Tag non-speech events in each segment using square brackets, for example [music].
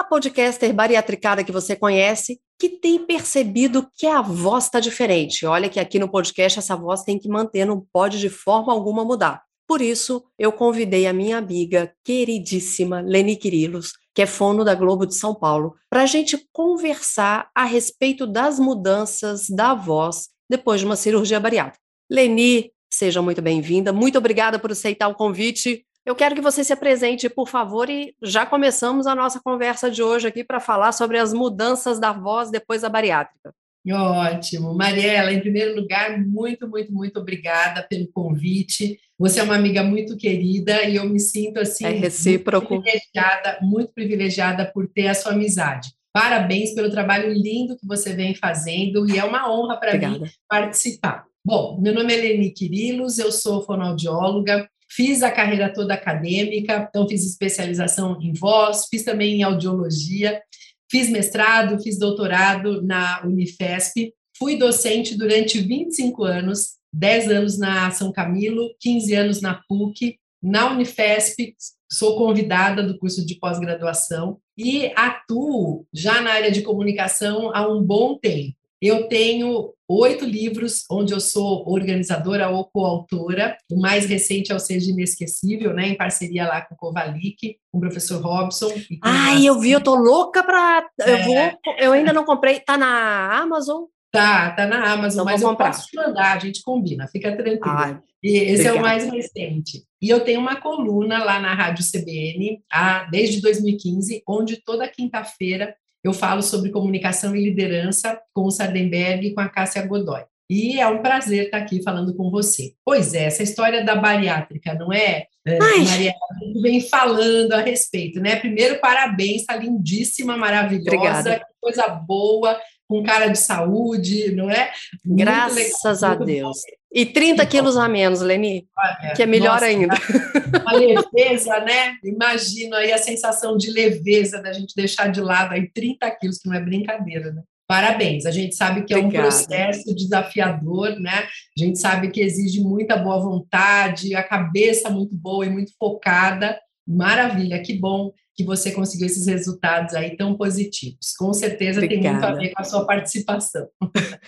a podcaster bariatricada que você conhece, que tem percebido que a voz está diferente. Olha que aqui no podcast essa voz tem que manter, não pode de forma alguma mudar. Por isso, eu convidei a minha amiga queridíssima Leni Quirilos, que é fono da Globo de São Paulo, para a gente conversar a respeito das mudanças da voz depois de uma cirurgia bariátrica. Leni, seja muito bem-vinda. Muito obrigada por aceitar o convite. Eu quero que você se apresente, por favor, e já começamos a nossa conversa de hoje aqui para falar sobre as mudanças da voz depois da bariátrica. Ótimo. Mariela, em primeiro lugar, muito, muito, muito obrigada pelo convite. Você é uma amiga muito querida e eu me sinto assim é recíproco. Muito privilegiada, muito privilegiada por ter a sua amizade. Parabéns pelo trabalho lindo que você vem fazendo e é uma honra para mim participar. Bom, meu nome é Leni Quirilos, eu sou fonoaudióloga, Fiz a carreira toda acadêmica, então fiz especialização em voz, fiz também em audiologia, fiz mestrado, fiz doutorado na Unifesp, fui docente durante 25 anos, 10 anos na São Camilo, 15 anos na PUC, na Unifesp, sou convidada do curso de pós-graduação e atuo já na área de comunicação há um bom tempo. Eu tenho oito livros onde eu sou organizadora ou coautora. O mais recente é o Seja Inesquecível, né, em parceria lá com o Kovalik, com o professor Robson. Ai, eu vi, eu tô louca para eu é. vou, eu ainda não comprei, tá na Amazon? Tá, tá na Amazon, mas eu posso te mandar, a gente combina, fica tranquilo. Ai, e esse obrigada. é o mais recente. E eu tenho uma coluna lá na Rádio CBN, a, desde 2015, onde toda quinta-feira eu falo sobre comunicação e liderança com o Sardenberg e com a Cássia Godoy. E é um prazer estar aqui falando com você. Pois é, essa história da bariátrica, não é, é Maria? A gente vem falando a respeito, né? Primeiro, parabéns, está lindíssima, maravilhosa, Obrigada. coisa boa, com cara de saúde, não é? Muito Graças legal, a Deus. Bom. E 30 quilos a menos, Leni, Olha, que é melhor nossa, ainda. [laughs] A leveza, né? Imagina aí a sensação de leveza da gente deixar de lado aí 30 quilos, que não é brincadeira, né? Parabéns, a gente sabe que é Obrigada. um processo desafiador, né? A gente sabe que exige muita boa vontade, a cabeça muito boa e muito focada. Maravilha, que bom que você conseguiu esses resultados aí tão positivos. Com certeza Obrigada. tem muito a ver com a sua participação. [laughs]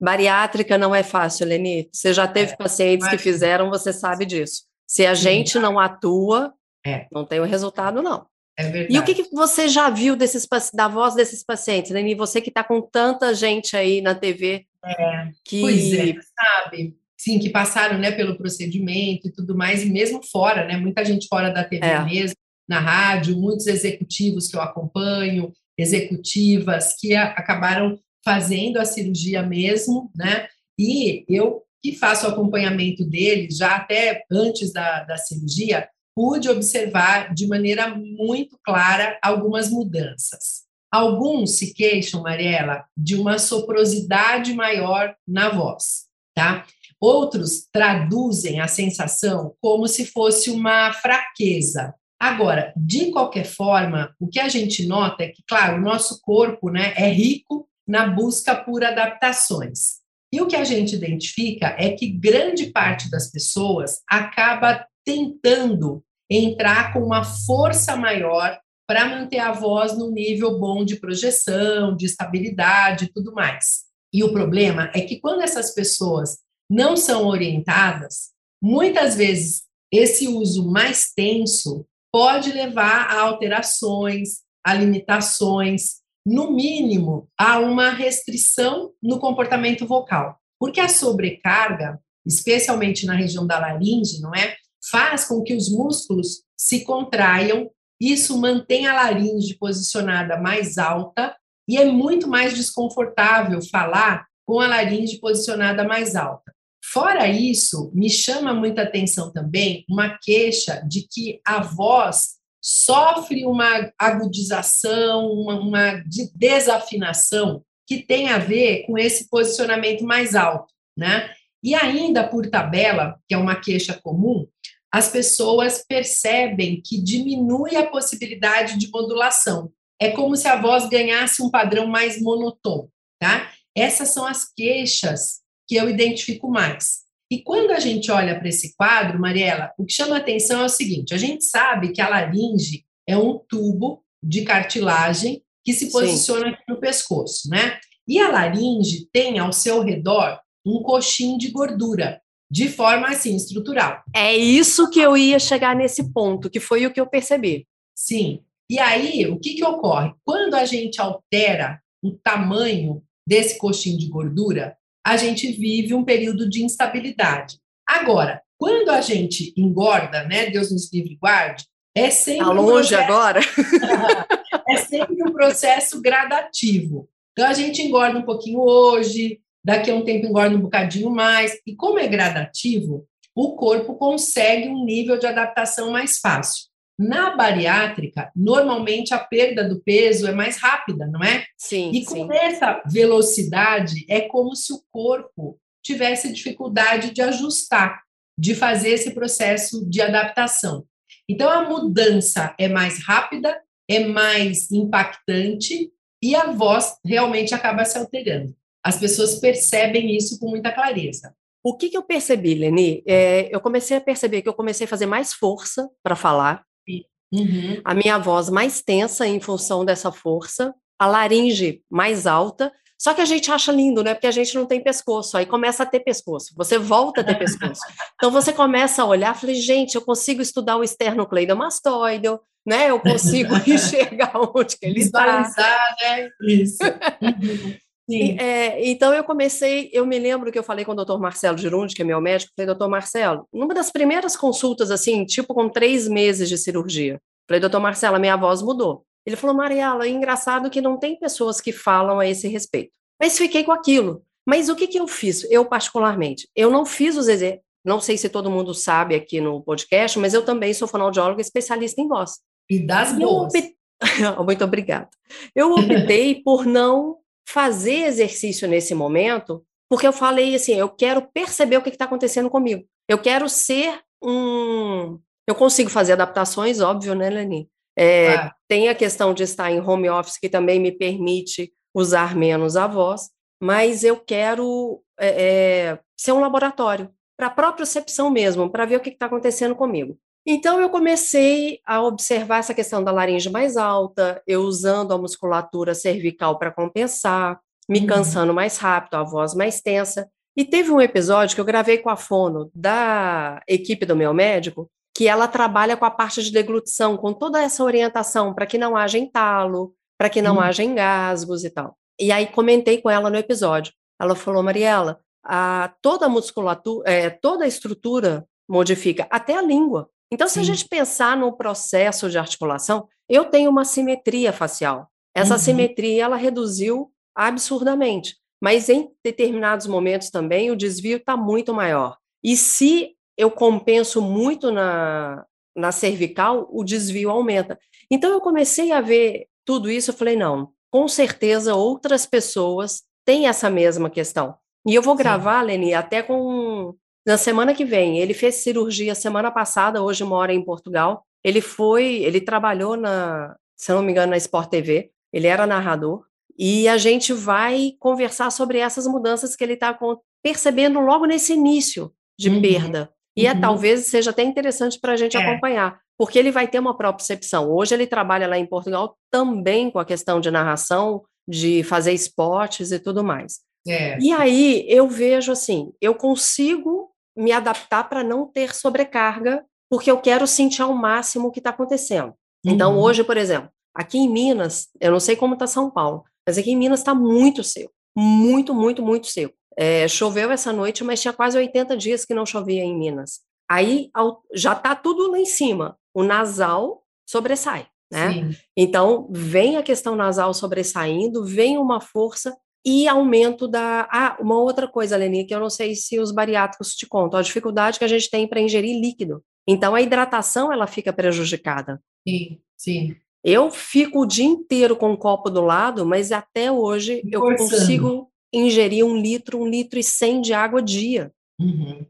Bariátrica não é fácil, Leni. Você já teve é, pacientes que fizeram, você sabe disso. Se a gente não atua, é. não tem o resultado, não. É verdade. E o que, que você já viu desses, da voz desses pacientes, Leni? Você que está com tanta gente aí na TV. É, que... Pois é, sabe? Sim, que passaram né, pelo procedimento e tudo mais, e mesmo fora, né? Muita gente fora da TV é. mesmo, na rádio, muitos executivos que eu acompanho, executivas que a, acabaram fazendo a cirurgia mesmo, né? E eu que faço o acompanhamento deles já até antes da, da cirurgia, pude observar de maneira muito clara algumas mudanças. Alguns se queixam, Mariela, de uma soprosidade maior na voz, tá? Outros traduzem a sensação como se fosse uma fraqueza. Agora, de qualquer forma, o que a gente nota é que, claro, o nosso corpo né, é rico na busca por adaptações. E o que a gente identifica é que grande parte das pessoas acaba tentando entrar com uma força maior para manter a voz no nível bom de projeção, de estabilidade e tudo mais. E o problema é que quando essas pessoas não são orientadas, muitas vezes esse uso mais tenso pode levar a alterações, a limitações, no mínimo, há uma restrição no comportamento vocal. Porque a sobrecarga, especialmente na região da laringe, não é? Faz com que os músculos se contraiam, isso mantém a laringe posicionada mais alta e é muito mais desconfortável falar com a laringe posicionada mais alta. Fora isso, me chama muita atenção também uma queixa de que a voz sofre uma agudização, uma, uma desafinação que tem a ver com esse posicionamento mais alto, né? E ainda por tabela, que é uma queixa comum, as pessoas percebem que diminui a possibilidade de modulação. É como se a voz ganhasse um padrão mais monotônico, tá? Essas são as queixas que eu identifico mais. E quando a gente olha para esse quadro, Mariela, o que chama atenção é o seguinte: a gente sabe que a laringe é um tubo de cartilagem que se posiciona Sim. aqui no pescoço, né? E a laringe tem ao seu redor um coxim de gordura, de forma assim, estrutural. É isso que eu ia chegar nesse ponto, que foi o que eu percebi. Sim. E aí, o que, que ocorre? Quando a gente altera o tamanho desse coxim de gordura, a gente vive um período de instabilidade. Agora, quando a gente engorda, né, Deus nos livre e guarde, é sempre tá longe um processo, agora. [laughs] é sempre um processo gradativo. Então a gente engorda um pouquinho hoje, daqui a um tempo engorda um bocadinho mais, e como é gradativo, o corpo consegue um nível de adaptação mais fácil. Na bariátrica, normalmente a perda do peso é mais rápida, não é? Sim. E com sim. essa velocidade, é como se o corpo tivesse dificuldade de ajustar, de fazer esse processo de adaptação. Então, a mudança é mais rápida, é mais impactante e a voz realmente acaba se alterando. As pessoas percebem isso com muita clareza. O que, que eu percebi, Leni? É, eu comecei a perceber que eu comecei a fazer mais força para falar, Uhum. A minha voz mais tensa em função dessa força, a laringe mais alta. Só que a gente acha lindo, né? Porque a gente não tem pescoço. Aí começa a ter pescoço. Você volta a ter pescoço. Então você começa a olhar, falei, gente, eu consigo estudar o esternocleidomastoide, né? Eu consigo [laughs] enxergar onde que ele está. né? Isso. E, é, então eu comecei, eu me lembro que eu falei com o doutor Marcelo Girundi, que é meu médico, falei, doutor Marcelo, numa das primeiras consultas, assim, tipo com três meses de cirurgia, falei, doutor Marcelo, a minha voz mudou. Ele falou, Mariela, é engraçado que não tem pessoas que falam a esse respeito. Mas fiquei com aquilo. Mas o que, que eu fiz? Eu, particularmente, eu não fiz os exercícios, não sei se todo mundo sabe aqui no podcast, mas eu também sou fonoaudióloga especialista em voz. E das boas. [laughs] Muito obrigada. Eu optei por não fazer exercício nesse momento, porque eu falei assim, eu quero perceber o que está acontecendo comigo. Eu quero ser um. Eu consigo fazer adaptações, óbvio, né, Leni? É, ah. Tem a questão de estar em home office, que também me permite usar menos a voz, mas eu quero é, é, ser um laboratório, para a própria percepção mesmo, para ver o que está acontecendo comigo. Então, eu comecei a observar essa questão da laringe mais alta, eu usando a musculatura cervical para compensar, me uhum. cansando mais rápido, a voz mais tensa. E teve um episódio que eu gravei com a fono da equipe do meu médico, que ela trabalha com a parte de deglutição, com toda essa orientação para que não haja entalo, para que não uhum. haja engasgos e tal. E aí comentei com ela no episódio. Ela falou, Mariela, a, toda a musculatura, é, toda a estrutura modifica, até a língua. Então, se Sim. a gente pensar no processo de articulação, eu tenho uma simetria facial. Essa uhum. simetria ela reduziu absurdamente, mas em determinados momentos também o desvio está muito maior. E se eu compenso muito na, na cervical, o desvio aumenta. Então eu comecei a ver tudo isso, eu falei, não, com certeza outras pessoas têm essa mesma questão. E eu vou gravar, Sim. Leni, até com na semana que vem, ele fez cirurgia semana passada, hoje mora em Portugal. Ele foi, ele trabalhou na, se não me engano, na Sport TV. Ele era narrador e a gente vai conversar sobre essas mudanças que ele está percebendo logo nesse início de uhum. perda. E é, uhum. talvez seja até interessante para a gente é. acompanhar, porque ele vai ter uma percepção. Hoje ele trabalha lá em Portugal também com a questão de narração, de fazer esportes e tudo mais. É. E aí eu vejo assim, eu consigo me adaptar para não ter sobrecarga, porque eu quero sentir ao máximo o que está acontecendo. Então, uhum. Então, hoje, por exemplo, aqui em Minas, eu não sei como está São Paulo, mas aqui em Minas está muito seco. Muito, muito, muito seco. É, choveu essa noite, mas tinha quase 80 dias que não chovia em Minas. Aí já está tudo lá em cima. O nasal sobressai, né? Então, vem a questão nasal sobressaindo, vem uma força e aumento da. Ah, uma outra coisa, Leni, que eu não sei se os bariátricos te contam, a dificuldade que a gente tem para ingerir líquido. Então, a hidratação ela fica prejudicada. Sim, sim. Eu fico o dia inteiro com o copo do lado, mas até hoje eu consigo ingerir um litro, um litro e cem de água dia. Uhum.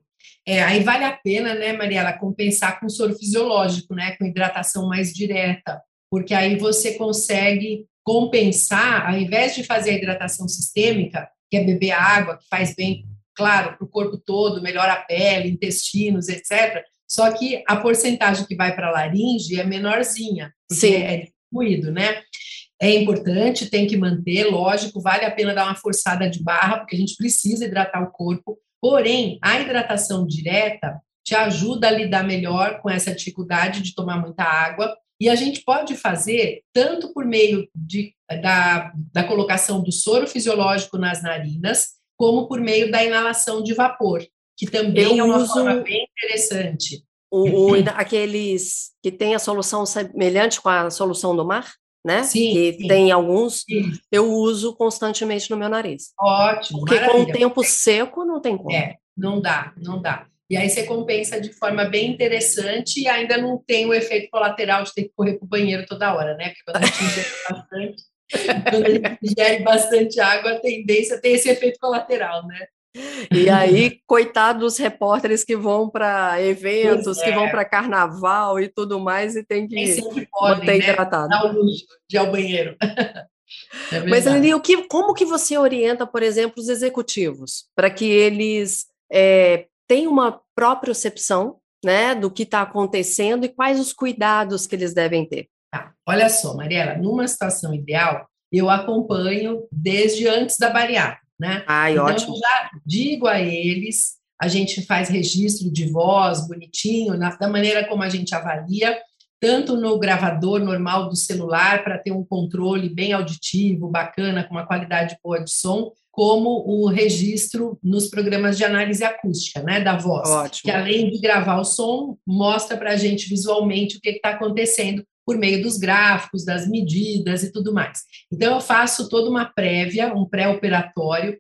É, aí vale a pena, né, Mariela, compensar com soro fisiológico, né, com hidratação mais direta, porque aí você consegue compensar, ao invés de fazer a hidratação sistêmica, que é beber água, que faz bem, claro, para o corpo todo, melhora a pele, intestinos, etc. Só que a porcentagem que vai para a laringe é menorzinha, porque Sim. é distribuído, né? É importante, tem que manter, lógico, vale a pena dar uma forçada de barra, porque a gente precisa hidratar o corpo. Porém, a hidratação direta te ajuda a lidar melhor com essa dificuldade de tomar muita água. E a gente pode fazer tanto por meio de, da, da colocação do soro fisiológico nas narinas, como por meio da inalação de vapor, que também Eu é uma uso... forma bem interessante. O, o, [clears throat] aqueles que têm a solução semelhante com a solução do mar? né? Sim, que sim. tem alguns, sim. eu uso constantemente no meu nariz. Ótimo. Porque maravilha. com o tempo seco não tem como. É, não dá, não dá. E aí você compensa de forma bem interessante e ainda não tem o efeito colateral de ter que correr para o banheiro toda hora, né? Porque quando a gente ingere [laughs] bastante, quando a gente ingere bastante água, a tendência é ter esse efeito colateral, né? E aí, coitado dos repórteres que vão para eventos, é. que vão para carnaval e tudo mais, e tem que podem, manter né? hidratado. O luxo de ir ao banheiro. [laughs] É Mas, Aline, o que, como que você orienta, por exemplo, os executivos, para que eles é, tenham uma propriocepção né, do que está acontecendo e quais os cuidados que eles devem ter? Tá. Olha só, Mariela, numa situação ideal, eu acompanho desde antes da bariátrica né? Ai, então, ótimo. eu já digo a eles, a gente faz registro de voz bonitinho, na, da maneira como a gente avalia, tanto no gravador normal do celular, para ter um controle bem auditivo, bacana, com uma qualidade boa de som, como o registro nos programas de análise acústica, né, da voz, Ótimo. que além de gravar o som, mostra para a gente visualmente o que está acontecendo por meio dos gráficos, das medidas e tudo mais. Então, eu faço toda uma prévia, um pré-operatório,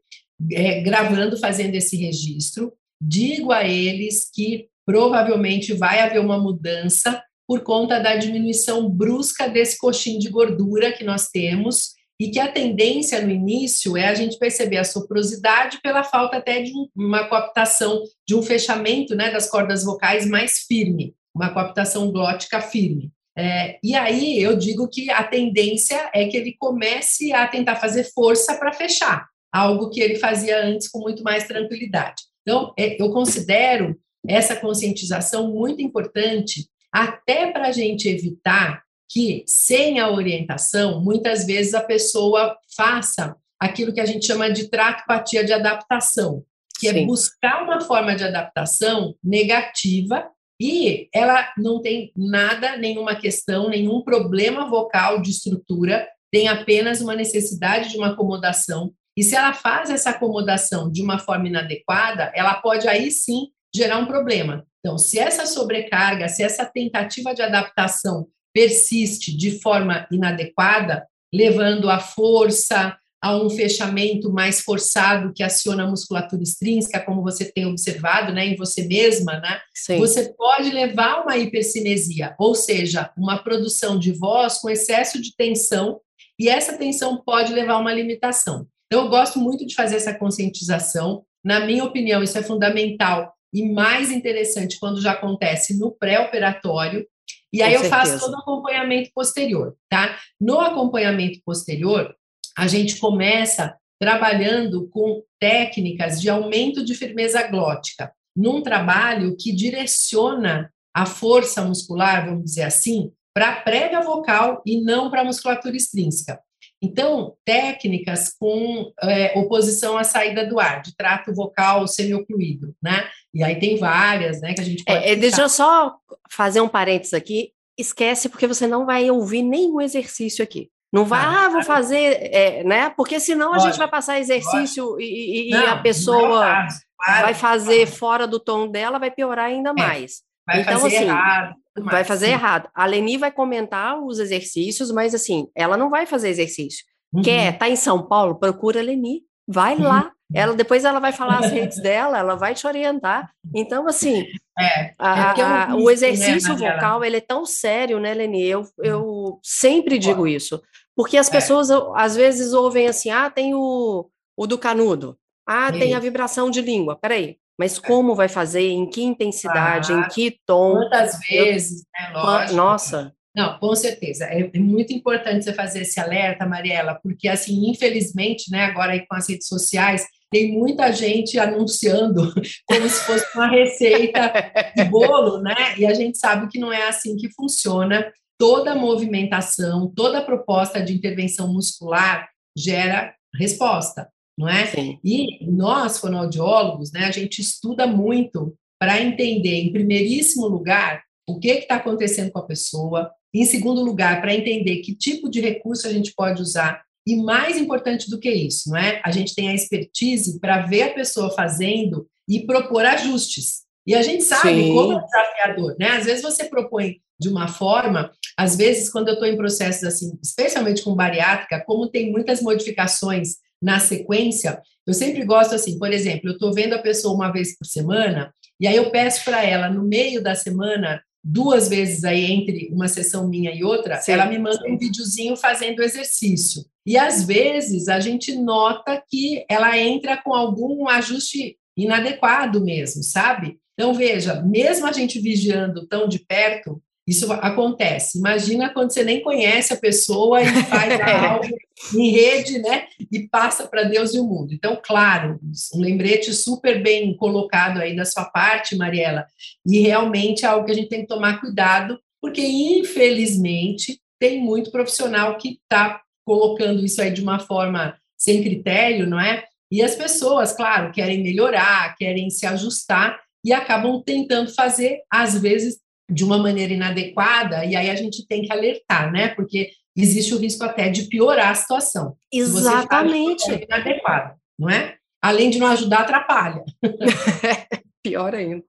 é, gravando, fazendo esse registro. Digo a eles que provavelmente vai haver uma mudança por conta da diminuição brusca desse coxinho de gordura que nós temos e que a tendência no início é a gente perceber a soprosidade pela falta até de uma coaptação, de um fechamento né, das cordas vocais mais firme, uma coaptação glótica firme. É, e aí eu digo que a tendência é que ele comece a tentar fazer força para fechar, algo que ele fazia antes com muito mais tranquilidade. Então, é, eu considero essa conscientização muito importante, até para a gente evitar que, sem a orientação, muitas vezes a pessoa faça aquilo que a gente chama de tratopatia de adaptação, que é Sim. é buscar uma forma de adaptação negativa e ela não tem nada, nenhuma questão, nenhum problema vocal de estrutura, tem apenas uma necessidade de uma acomodação. E se ela faz essa acomodação de uma forma inadequada, ela pode aí sim gerar um problema. Então, se essa sobrecarga, se essa tentativa de adaptação persiste de forma inadequada, levando a força, a um fechamento mais forçado que aciona a musculatura extrínseca, como você tem observado, né, em você mesma, né? Sim. Você pode levar a uma hipercinesia, ou seja, uma produção de voz com excesso de tensão, e essa tensão pode levar a uma limitação. Então, eu gosto muito de fazer essa conscientização. Na minha opinião, isso é fundamental e mais interessante quando já acontece no pré-operatório. E aí eu faço todo o acompanhamento posterior, tá? No acompanhamento posterior, a gente começa trabalhando com técnicas de aumento de firmeza glótica, num trabalho que direciona a força muscular, vamos dizer assim, para a prega vocal e não para a musculatura extrínseca. Então, técnicas com é, oposição à saída do ar, de trato vocal semiocluído, né? E aí tem várias, né, que a gente pode... É, deixa eu só fazer um parênteses aqui. Esquece, porque você não vai ouvir nenhum exercício aqui. Não vai, ah, ah vou fazer, é, né? Porque senão a gente vai passar exercício e, e, não, a pessoa é vai fazer fora do tom dela, vai piorar ainda é, mais. Vai então, fazer assim, errado. Vai fazer sim. errado. A Leni vai comentar os exercícios, mas assim, ela não vai fazer exercício. Uhum. Quer, tá em São Paulo? Procura a Leni. Vai uhum. lá, ela depois ela vai falar as redes dela, ela vai te orientar. Então, assim, é, a, é a, o exercício né, vocal ele é tão sério, né, Leni? Eu, eu sempre digo isso. Porque as é. pessoas, às vezes, ouvem assim, ah, tem o, o do canudo, ah, tem a vibração de língua. Peraí, mas como vai fazer, em que intensidade, ah, em que tom? Quantas vezes, né? Lógico. Nossa. Não, com certeza. É, é, muito importante você fazer esse alerta, Mariela, porque, assim, infelizmente, né, agora aí com as redes sociais, tem muita gente anunciando [laughs] como se fosse uma receita de [laughs] bolo, né? E a gente sabe que não é assim que funciona. Toda movimentação, toda proposta de intervenção muscular gera resposta não é? Sim. E nós, fonoaudiólogos, né, a gente estuda muito para entender, em primeiríssimo lugar, o que está acontecendo com a pessoa, em segundo lugar, para entender que tipo de recurso a gente pode usar, e mais importante do que isso, não é? A gente tem a expertise para ver a pessoa fazendo e propor ajustes. E a gente sabe Sim. como é desafiador, né? Às vezes você propõe de uma forma, às vezes quando eu estou em processos assim, especialmente com bariátrica, como tem muitas modificações na sequência, eu sempre gosto assim, por exemplo, eu estou vendo a pessoa uma vez por semana, e aí eu peço para ela, no meio da semana, duas vezes aí entre uma sessão minha e outra, sim, ela me manda um videozinho fazendo exercício. E às vezes a gente nota que ela entra com algum ajuste inadequado mesmo, sabe? Então veja, mesmo a gente vigiando tão de perto, isso acontece. Imagina quando você nem conhece a pessoa e faz [laughs] algo em rede, né? E passa para Deus e o mundo. Então, claro, um lembrete super bem colocado aí da sua parte, Mariela. E realmente é algo que a gente tem que tomar cuidado, porque infelizmente tem muito profissional que está colocando isso aí de uma forma sem critério, não é? E as pessoas, claro, querem melhorar, querem se ajustar e acabam tentando fazer, às vezes, de uma maneira inadequada, e aí a gente tem que alertar, né? Porque existe o risco até de piorar a situação. Exatamente. Se inadequado, não é? Além de não ajudar, atrapalha. [laughs] Pior ainda.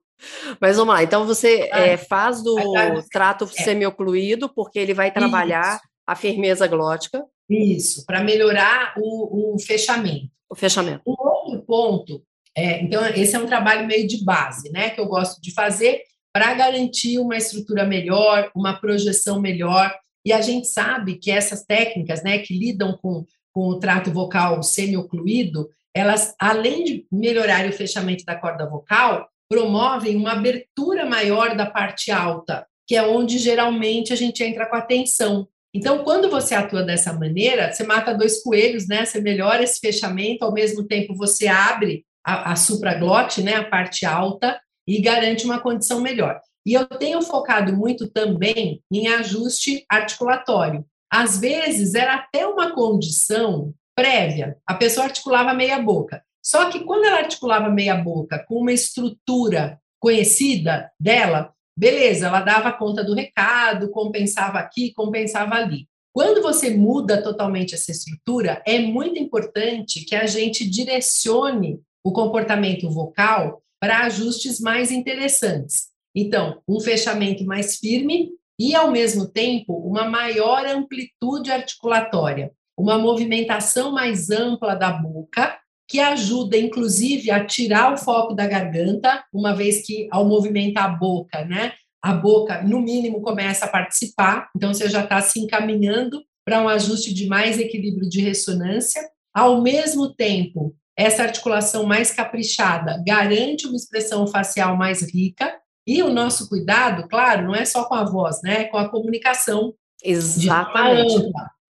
Mas vamos lá, então você ah, é, faz do trato é. semiocluído, porque ele vai trabalhar Isso. a firmeza glótica. Isso, para melhorar o, o, fechamento. O fechamento. Um outro ponto, é, então, esse é um trabalho meio de base, né? Que eu gosto de fazer, para garantir uma estrutura melhor, uma projeção melhor. E a gente sabe que essas técnicas, né, que lidam com, com o trato vocal semi-ocluído, elas, além de melhorar o fechamento da corda vocal, promovem uma abertura maior da parte alta, que é onde geralmente a gente entra com atenção. Então, quando você atua dessa maneira, você mata dois coelhos, né? Você melhora esse fechamento, ao mesmo tempo você abre a, a supraglote, né? A parte alta, e garante uma condição melhor. E eu tenho focado muito também em ajuste articulatório. Às vezes era até uma condição prévia, a pessoa articulava meia boca. Só que quando ela articulava meia boca com uma estrutura conhecida dela, beleza, ela dava conta do recado, compensava aqui, compensava ali. Quando você muda totalmente essa estrutura, é muito importante que a gente direcione o comportamento vocal para ajustes mais interessantes. Então, um fechamento mais firme e, ao mesmo tempo, uma maior amplitude articulatória, uma movimentação mais ampla da boca, que ajuda, inclusive, a tirar o foco da garganta, uma vez que, ao movimentar a boca, né, a boca, no mínimo, começa a participar, então você já está se encaminhando para um ajuste de mais equilíbrio de ressonância. Ao mesmo tempo, essa articulação mais caprichada garante uma expressão facial mais rica e o nosso cuidado, claro, não é só com a voz, né? É com a comunicação. Exatamente.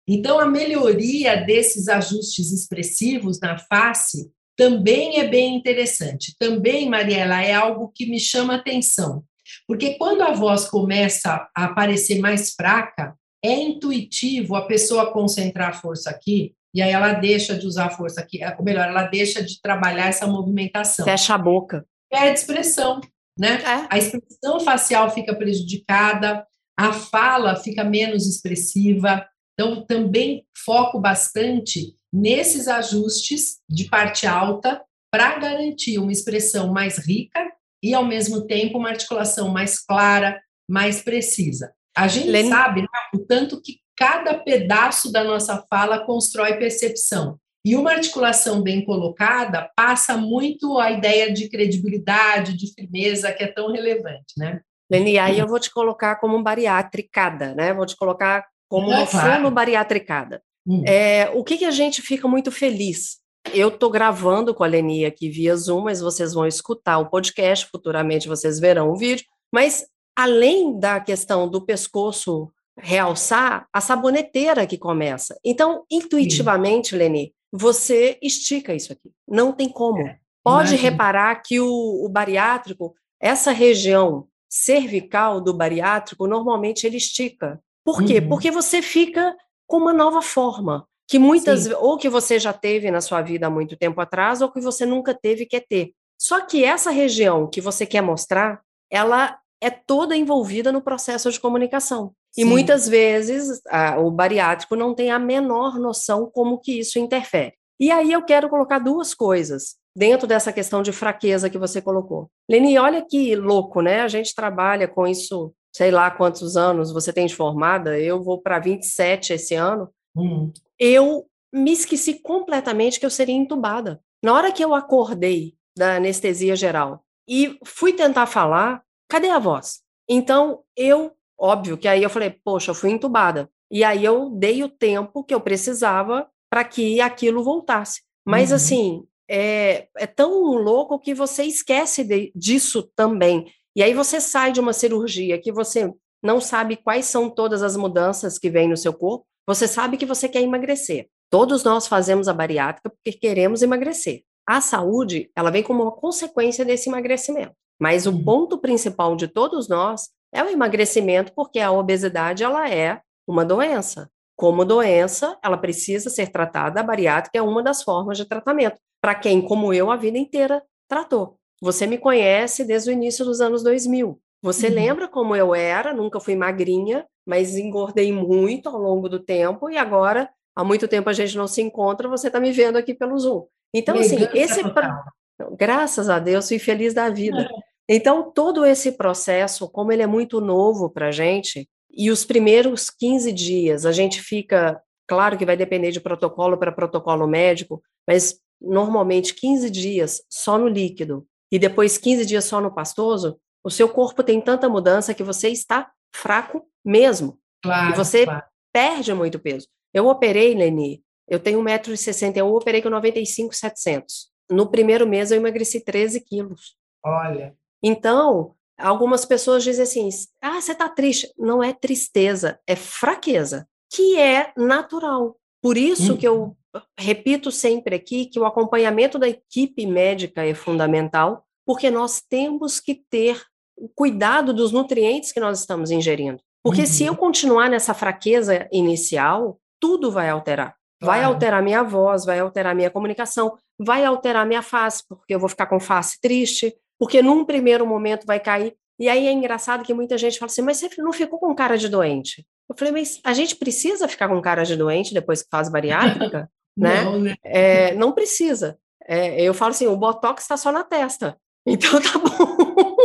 Então, a melhoria desses ajustes expressivos na face também é bem interessante. Também, Mariela, é algo que me chama atenção. Porque quando a voz começa a aparecer mais fraca, é intuitivo a pessoa concentrar a força aqui e aí ela deixa de usar a força aqui, ou melhor, ela deixa de trabalhar essa movimentação. Fecha a boca. Perde expressão, né? É. A expressão facial fica prejudicada, a fala fica menos expressiva. Então, também foco bastante nesses ajustes de parte alta para garantir uma expressão mais rica e, ao mesmo tempo, uma articulação mais clara, mais precisa. A gente Lene... sabe né, o tanto que cada pedaço da nossa fala constrói percepção. E uma articulação bem colocada passa muito a ideia de credibilidade, de firmeza, que é tão relevante, né? Leni, aí eu vou te colocar como bariátricada, né? Vou te colocar como é, uma claro. fono bariátricada. Hum. É, o que, que a gente fica muito feliz? Eu estou gravando com a Leni aqui via Zoom, mas vocês vão escutar o podcast, futuramente vocês verão o vídeo. Mas além da questão do pescoço realçar, a saboneteira que começa. Então, intuitivamente, Sim. Leni, você estica isso aqui. Não tem como. É, Pode reparar que o, o bariátrico, essa região cervical do bariátrico, normalmente ele estica. Por quê? Uhum. Porque você fica com uma nova forma, que muitas, Sim. ou que você já teve na sua vida há muito tempo atrás, ou que você nunca teve e quer ter. Só que essa região que você quer mostrar, ela é toda envolvida no processo de comunicação. Sim. E muitas vezes a, o bariátrico não tem a menor noção como que isso interfere. E aí eu quero colocar duas coisas dentro dessa questão de fraqueza que você colocou. Leni, olha que louco, né? A gente trabalha com isso, sei lá quantos anos você tem de formada, eu vou para 27 esse ano. Hum. Eu me esqueci completamente que eu seria entubada. Na hora que eu acordei da anestesia geral e fui tentar falar, cadê a voz? Então, eu, óbvio que aí eu falei, poxa, eu fui entubada. E aí eu dei o tempo que eu precisava para que aquilo voltasse. Mas, uhum. assim, é, é, tão louco que você esquece de, disso também. E aí você sai de uma cirurgia que você não sabe quais são todas as mudanças que vêm no seu corpo, você sabe que você quer emagrecer. Todos nós fazemos a bariátrica porque queremos emagrecer. A saúde, ela vem como uma consequência desse emagrecimento. Mas o uhum. ponto principal de todos nós é o emagrecimento, porque a obesidade ela é uma doença. Como doença, ela precisa ser tratada, a bariátrica é uma das formas de tratamento, para quem, como eu, a vida inteira tratou. Você me conhece desde o início dos anos 2000. Você uhum. lembra como eu era? Nunca fui magrinha, mas engordei muito ao longo do tempo e agora, há muito tempo a gente não se encontra, você está me vendo aqui pelo Zoom. Então, assim, esse. Pra... Graças a Deus, fui feliz da vida. Então, todo esse processo, como ele é muito novo para a gente, e os primeiros 15 dias a gente fica, claro que vai depender de protocolo para protocolo médico, mas normalmente 15 dias só no líquido e depois 15 dias só no pastoso, o seu corpo tem tanta mudança que você está fraco mesmo. Claro, e você claro. perde muito peso. Eu operei, Leni, eu tenho 1,61m, eu operei com 95,700. No primeiro mês eu emagreci 13 quilos. Olha. Então, algumas pessoas dizem assim: ah, você está triste. Não é tristeza, é fraqueza, que é natural. Por isso que eu uhum. repito sempre aqui que o acompanhamento da equipe médica é fundamental, porque nós temos que ter o cuidado dos nutrientes que nós estamos ingerindo. Porque uhum. se eu uhum. continuar nessa fraqueza inicial, tudo vai alterar. Vai alterar minha voz, vai alterar minha comunicação, vai alterar minha face, porque eu vou ficar com face triste, porque num primeiro momento vai cair. E aí é engraçado que muita gente fala assim, mas você não ficou com cara de doente? Eu falei, mas a gente precisa ficar com cara de doente depois que faz bariátrica? [laughs] né? Não, né? É, não precisa. É, eu falo assim, o botox está só na testa. [laughs] Então tá bom.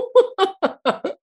[laughs]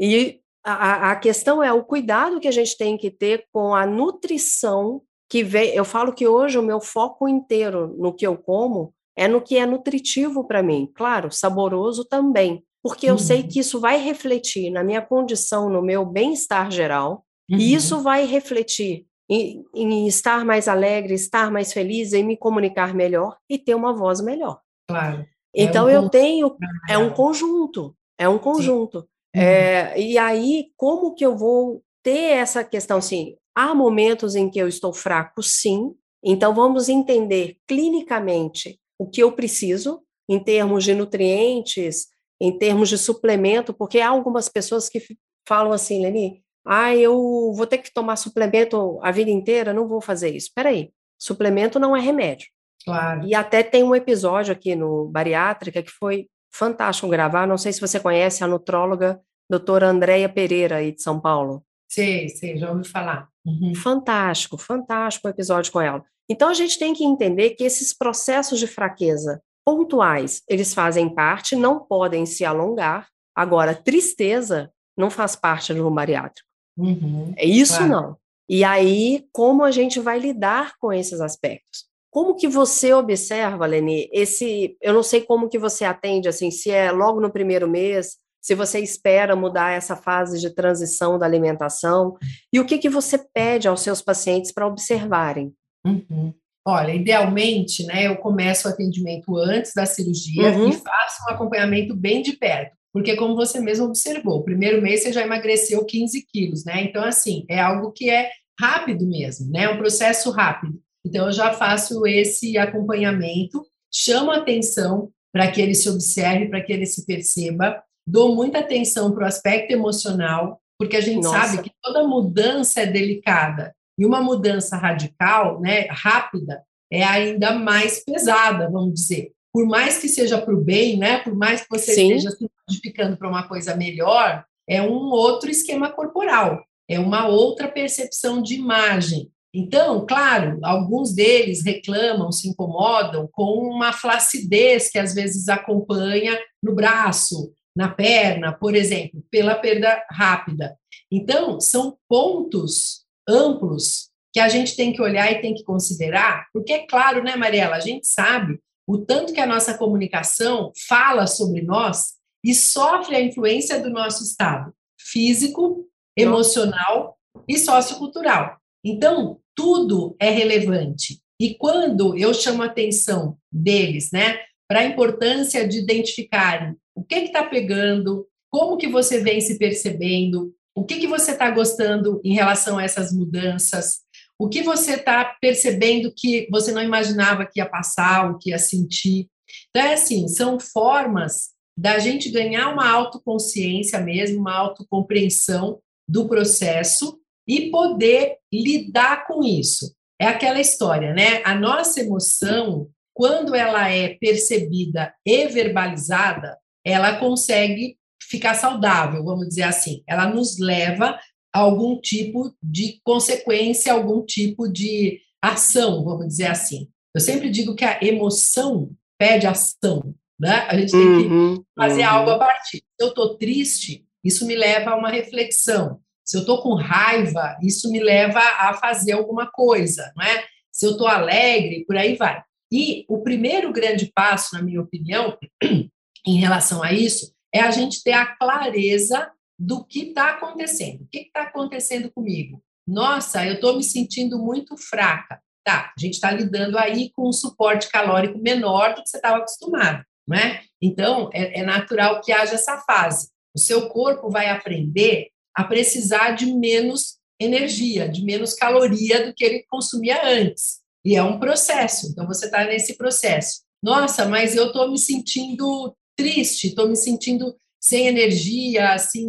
e a, a questão é o cuidado que a gente tem que ter com a nutrição que vem. Eu falo que hoje o meu foco inteiro no que eu como é no que é nutritivo para mim. Claro, saboroso também, porque eu uhum. sei que isso vai refletir na minha condição, no meu bem-estar geral, uhum. e isso vai refletir em, em, estar mais alegre, estar mais feliz, em me comunicar melhor e ter uma voz melhor. Claro. Então é um eu tenho, é um conjunto, é um conjunto. Uhum. É, e aí, como que eu vou ter essa questão assim? Há momentos em que eu estou fraco, sim. Então vamos entender clinicamente o que eu preciso em termos de nutrientes, em termos de suplemento, porque há algumas pessoas que falam assim, Leni, ah, eu vou ter que tomar suplemento a vida inteira, não vou fazer isso. Peraí, suplemento não é remédio. Claro. E até tem um episódio aqui no Bariátrica que foi fantástico gravar, não sei se você conhece a nutróloga doutora Andréia Pereira, aí de São Paulo. Sei, sei, já ouvi falar. Uhum. Fantástico, fantástico o episódio com ela. Então a gente tem que entender que esses processos de fraqueza pontuais, eles fazem parte, não podem se alongar. Agora, tristeza não faz parte do bariátrico. Uhum, é isso claro. não. E aí, como a gente vai lidar com esses aspectos? como que você observa, Leni, esse, eu não sei como que você atende, assim, se é logo no primeiro mês, se você espera mudar essa fase de transição da alimentação, e o que que você pede aos seus pacientes para observarem? Uhum. Olha, idealmente, né, eu começo o atendimento antes da cirurgia uhum. e faço um acompanhamento bem de perto. Porque, como você mesmo observou, o primeiro mês você já emagreceu 15 quilos, né? Então, assim, é algo que é rápido mesmo, né? É um processo rápido. Então, eu já faço esse acompanhamento, chamo atenção para que ele se observe, para que ele se perceba, dou muita atenção para o aspecto emocional, porque a gente Nossa. sabe que toda mudança é delicada. E uma mudança radical, né, rápida, é ainda mais pesada, vamos dizer. Por mais que seja para o bem, né, por mais que você Sim. esteja se modificando para uma coisa melhor, é um outro esquema corporal, é uma outra percepção de imagem. Então, claro, alguns deles reclamam, se incomodam com uma flacidez que às vezes acompanha no braço, na perna, por exemplo, pela perda rápida. Então, são pontos amplos que a gente tem que olhar e tem que considerar, porque é claro, né, Mariela, a gente sabe o tanto que a nossa comunicação fala sobre nós e sofre a influência do nosso estado físico, emocional e sociocultural. Então, tudo é relevante. E quando eu chamo a atenção deles, né, para a importância de identificarem o que está pegando, como que você vem se percebendo, o que, que você está gostando em relação a essas mudanças? O que você está percebendo que você não imaginava que ia passar, o que ia sentir? Então, é assim, são formas da gente ganhar uma autoconsciência mesmo, uma autocompreensão do processo e poder lidar com isso. É aquela história, né? A nossa emoção, quando ela é percebida e verbalizada, ela consegue ficar saudável, vamos dizer assim. Ela nos leva a algum tipo de consequência, algum tipo de ação, vamos dizer assim. Eu sempre digo que a emoção pede ação, né? A gente tem uhum, que fazer uhum. algo a partir. Se eu estou triste, isso me leva a uma reflexão. Se eu estou com raiva, isso me leva a fazer alguma coisa, não é? Se eu estou alegre, por aí vai. E o primeiro grande passo, na minha opinião, [clears throat] em relação a isso, é a gente ter a clareza do que está acontecendo. O que está acontecendo comigo? Nossa, eu estou me sentindo muito fraca. Tá, a gente está lidando aí com um suporte calórico menor do que você estava acostumado, não é? Então, é, é natural que haja essa fase. O seu corpo vai aprender a precisar de menos energia, de menos caloria do que ele consumia antes. E é um processo, então você está nesse processo. Nossa, mas eu estou me sentindo triste, estou me sentindo sem energia, assim,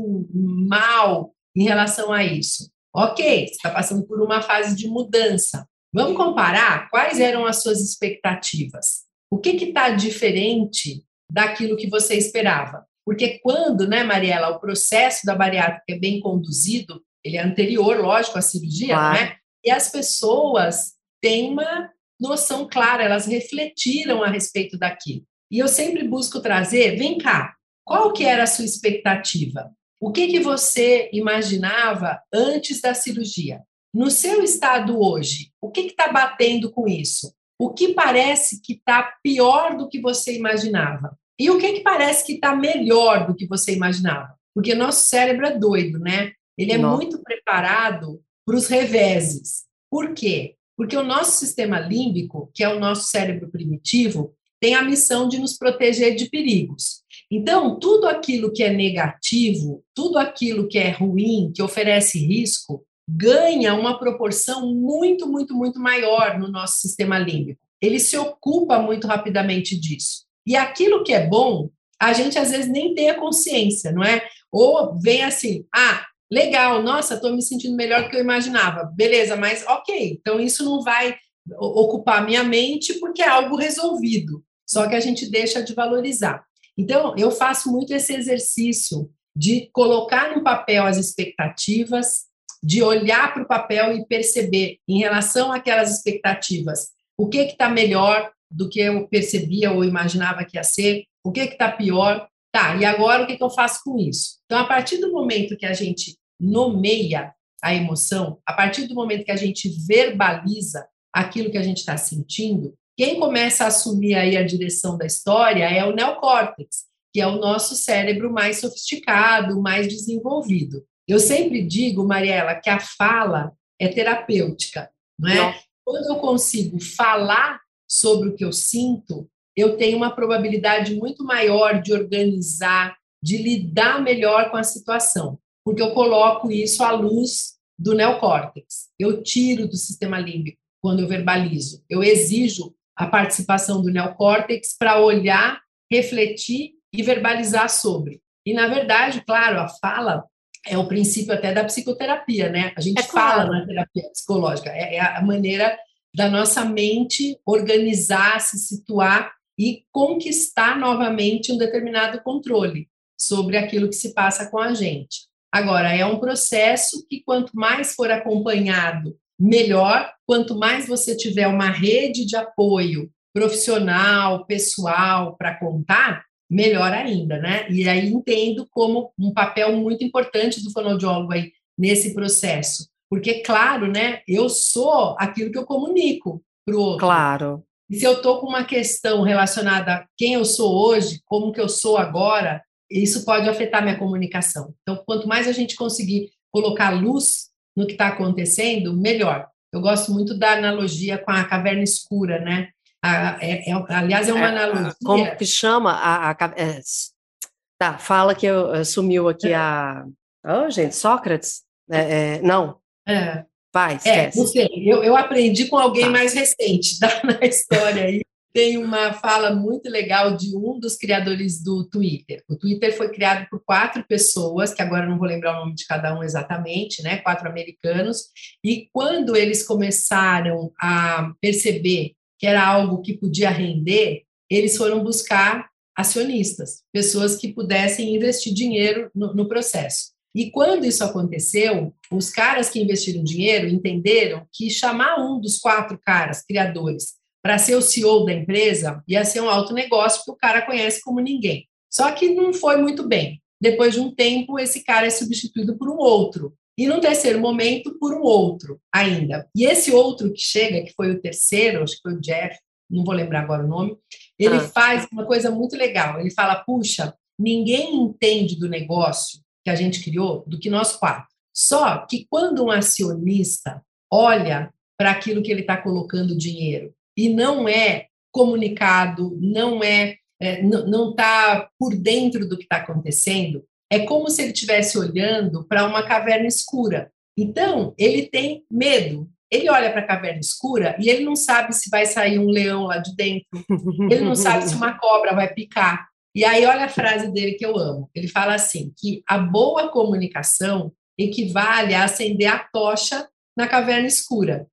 mal em relação a isso. Ok, você está passando por uma fase de mudança. Vamos comparar quais eram as suas expectativas. O que está diferente daquilo que você esperava? Porque quando, né, Mariela, o processo da bariátrica é bem conduzido, ele é anterior, lógico, à cirurgia, claro. né? E as pessoas têm uma noção clara, elas refletiram a respeito daquilo. E eu sempre busco trazer, vem cá, qual que era a sua expectativa? O que, que você imaginava antes da cirurgia? No seu estado hoje, o que está batendo com isso? O que parece que está pior do que você imaginava? E o que, que parece que está melhor do que você imaginava? Porque nosso cérebro é doido, né? Ele é Nossa. muito preparado para os reveses. Por quê? Porque o nosso sistema límbico, que é o nosso cérebro primitivo, tem a missão de nos proteger de perigos. Então, tudo aquilo que é negativo, tudo aquilo que é ruim, que oferece risco, ganha uma proporção muito, muito, muito maior no nosso sistema límbico. Ele se ocupa muito rapidamente disso. E aquilo que é bom, a gente às vezes nem tem a consciência, não é? Ou vem assim, ah, legal, nossa, estou me sentindo melhor do que eu imaginava. Beleza, mas ok, então isso não vai ocupar minha mente porque é algo resolvido só que a gente deixa de valorizar. Então, eu faço muito esse exercício de colocar no papel as expectativas, de olhar para o papel e perceber, em relação àquelas expectativas, o que está melhor do que eu percebia ou imaginava que ia ser, o que está pior. Tá, e agora o que, que eu faço com isso? Então, a partir do momento que a gente nomeia a emoção, a partir do momento que a gente verbaliza, aquilo que a gente está sentindo, quem começa a assumir aí a direção da história é o neocórtex, que é o nosso cérebro mais sofisticado, mais desenvolvido. Eu sempre digo, Mariela, que a fala é terapêutica, não é? Não. Quando eu consigo falar sobre o que eu sinto, eu tenho uma probabilidade muito maior de organizar, de lidar melhor com a situação, porque eu coloco isso à luz do neocórtex. Eu tiro do sistema límbico quando eu verbalizo. Eu exijo a participação do neocórtex para olhar, refletir e verbalizar sobre. E, na verdade, claro, a fala é o princípio até da psicoterapia, né? A gente é fala claro. na terapia psicológica, é, é a maneira da nossa mente organizar, se situar e conquistar novamente um determinado controle sobre aquilo que se passa com a gente. Agora, é um processo que, quanto mais for acompanhado, melhor, quanto mais você tiver uma rede de apoio profissional, pessoal para contar, melhor ainda, né? E aí entendo como um papel muito importante do fonoaudiólogo aí nesse processo. Porque, claro, né, eu sou aquilo que eu comunico para o outro. Claro. E se eu estou com uma questão relacionada a quem eu sou hoje, como que eu sou agora, isso pode afetar minha comunicação. Então, quanto mais a gente conseguir colocar luz no que está acontecendo, melhor. Eu gosto muito da analogia com a caverna escura, né? A, é, é, aliás, é uma é, analogia. Como que chama? A, a é, tá, fala que eu, sumiu aqui a. Oh, gente, Sócrates? É, não. É. Vai, esquece. É, não sei. Eu, eu aprendi com alguém tá. mais recente tá, [laughs] na história aí. Tem uma fala muito legal de um dos criadores do Twitter. O Twitter foi criado por quatro pessoas, que agora não vou lembrar o nome de cada um exatamente, né? Quatro americanos. E quando eles começaram a perceber que era algo que podia render, eles foram buscar acionistas, pessoas que pudessem investir dinheiro no, no processo. E quando isso aconteceu, os caras que investiram dinheiro entenderam que chamar um dos quatro caras criadores para ser o CEO da empresa ia ser um alto negócio que o cara conhece como ninguém. Só que não foi muito bem. Depois de um tempo, esse cara é substituído por um outro. E no terceiro momento, por um outro ainda. E esse outro que chega, que foi o terceiro, acho que foi o Jeff, não vou lembrar agora o nome, ele ah. faz uma coisa muito legal. Ele fala: puxa, ninguém entende do negócio que a gente criou do que nós quatro. Só que quando um acionista olha para aquilo que ele está colocando dinheiro e não é comunicado, não é, é não está por dentro do que está acontecendo, é como se ele estivesse olhando para uma caverna escura. Então, ele tem medo. Ele olha para a caverna escura e ele não sabe se vai sair um leão lá de dentro. Ele não sabe se uma cobra vai picar. E aí, olha a frase dele que eu amo. Ele fala assim: que a boa comunicação equivale a acender a tocha na caverna escura.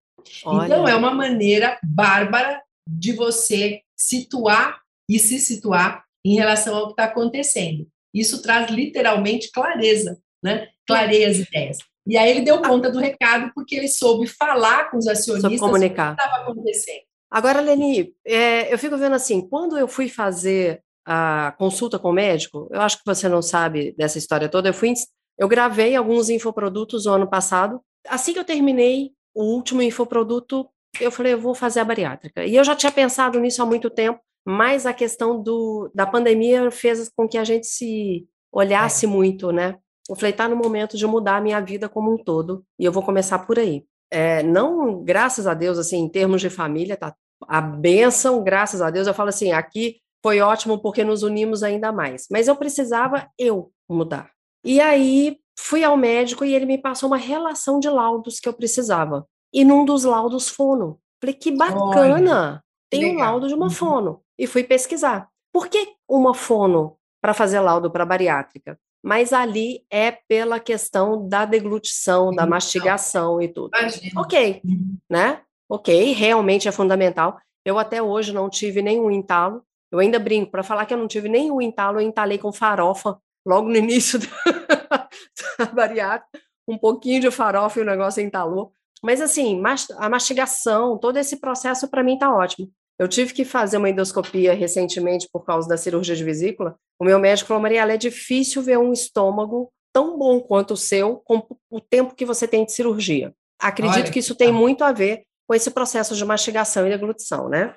Olha. Então, é uma maneira bárbara de você situar e se situar em relação ao que está acontecendo. Isso traz literalmente clareza, né? Clareia as ideias. E aí ele deu conta do recado porque ele soube falar com os acionistas sobre o que estava acontecendo. Agora, Leni, é, eu fico vendo assim, quando eu fui fazer a consulta com o médico, eu acho que você não sabe dessa história toda, eu fui, eu gravei alguns infoprodutos no ano passado. Assim que eu terminei o último infoproduto, eu falei, eu vou fazer a bariátrica. E eu já tinha pensado nisso há muito tempo, mas a questão do, da pandemia fez com que a gente se olhasse é. muito, né? Eu falei, tá no momento de mudar a minha vida como um todo, e eu vou começar por aí. É, não, graças a Deus, assim, em termos de família, tá a benção, graças a Deus, eu falo assim, aqui foi ótimo porque nos unimos ainda mais, mas eu precisava eu mudar. E aí fui ao médico e ele me passou uma relação de laudos que eu precisava. E num dos laudos fono. Falei, que bacana! Olha, tem legal. um laudo de uma uhum. fono e fui pesquisar. Por que uma fono para fazer laudo para bariátrica? Mas ali é pela questão da deglutição, da mastigação e tudo. Imagina. Ok, uhum. né? Ok, realmente é fundamental. Eu até hoje não tive nenhum entalo. Eu ainda brinco, para falar que eu não tive nenhum entalo, eu entalei com farofa logo no [laughs] início [laughs] bariátrica. Um pouquinho de farofa e o negócio entalou. Mas assim, a mastigação, todo esse processo para mim está ótimo. Eu tive que fazer uma endoscopia recentemente por causa da cirurgia de vesícula. O meu médico falou, Mariela, é difícil ver um estômago tão bom quanto o seu com o tempo que você tem de cirurgia. Acredito Olha, que isso tem muito a ver com esse processo de mastigação e deglutição, né?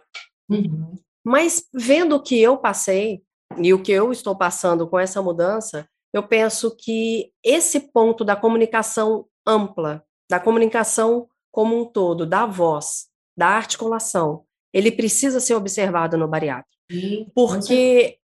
Uhum. Mas vendo o que eu passei e o que eu estou passando com essa mudança, eu penso que esse ponto da comunicação ampla, da comunicação como um todo, da voz, da articulação, ele precisa ser observado no bariátrico. Porque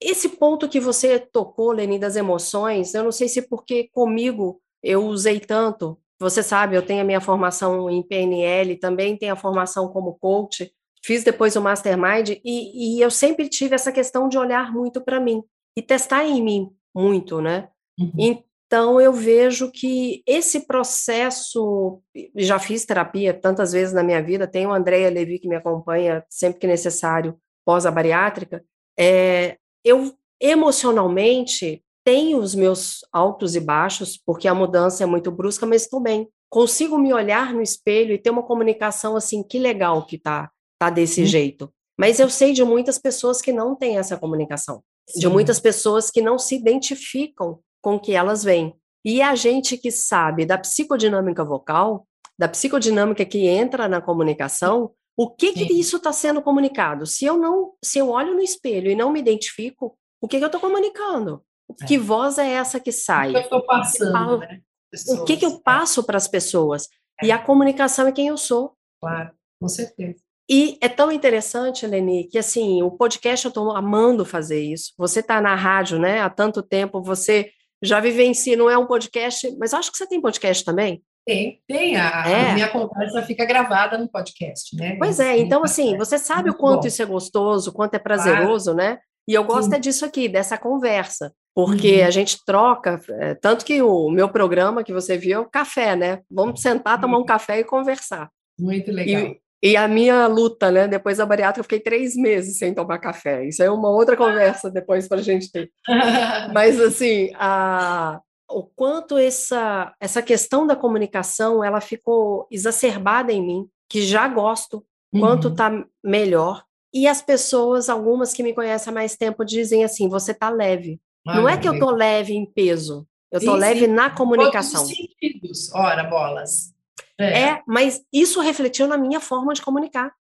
esse ponto que você tocou, Leni, das emoções, eu não sei se porque comigo eu usei tanto. Você sabe, eu tenho a minha formação em PNL, também tenho a formação como coach, fiz depois o Mastermind, e, e eu sempre tive essa questão de olhar muito para mim e testar em mim muito, né? Uhum. Então, eu vejo que esse processo, já fiz terapia tantas vezes na minha vida, tenho a Andrea Levi que me acompanha sempre que necessário pós a bariátrica, é, eu emocionalmente tenho os meus altos e baixos, porque a mudança é muito brusca, mas estou bem. Consigo me olhar no espelho e ter uma comunicação assim, que legal que tá, tá desse hum. jeito. Mas eu sei de muitas pessoas que não têm essa comunicação, Sim. de muitas pessoas que não se identificam com o que elas veem. E a gente que sabe da psicodinâmica vocal, da psicodinâmica que entra na comunicação, o que que isso está sendo comunicado? Se eu não, se eu olho no espelho e não me identifico, o que que eu estou comunicando? É. Que voz é essa que sai? O que eu estou passando, né? O que que eu é. passo para as pessoas? É. E a comunicação é quem eu sou. Claro, com certeza. E é tão interessante, Leni, que assim, o podcast eu estou amando fazer isso. Você está na rádio, né, há tanto tempo, você já vivencia, não é um podcast, mas acho que você tem podcast também. Tem, tem. A, é. a, minha conversa fica gravada no podcast, né? Pois é, então assim, você sabe o quanto bom. isso é gostoso, o quanto é prazeroso, claro. né? E eu gosto Sim. é disso aqui, dessa conversa, porque uhum. a gente troca, é, tanto que o meu programa que você viu é o café, né? Vamos sentar, tomar um uhum. café e conversar. Muito legal. E, e a minha luta, né? Depois da bariátrica, eu fiquei três meses sem tomar café. Isso é uma outra conversa depois para a gente ter. [laughs] Mas, assim, a, o quanto essa, essa questão da comunicação ela ficou exacerbada em mim, que já gosto, quanto uhum. melhor. E as pessoas, algumas que me conhecem há mais tempo, dizem assim: você está leve. Ah, Não é que eu estou leve em peso, eu estou leve sim. na comunicação. Todos os sentidos, ora, bolas. É. é, mas isso refletiu na minha forma de comunicar.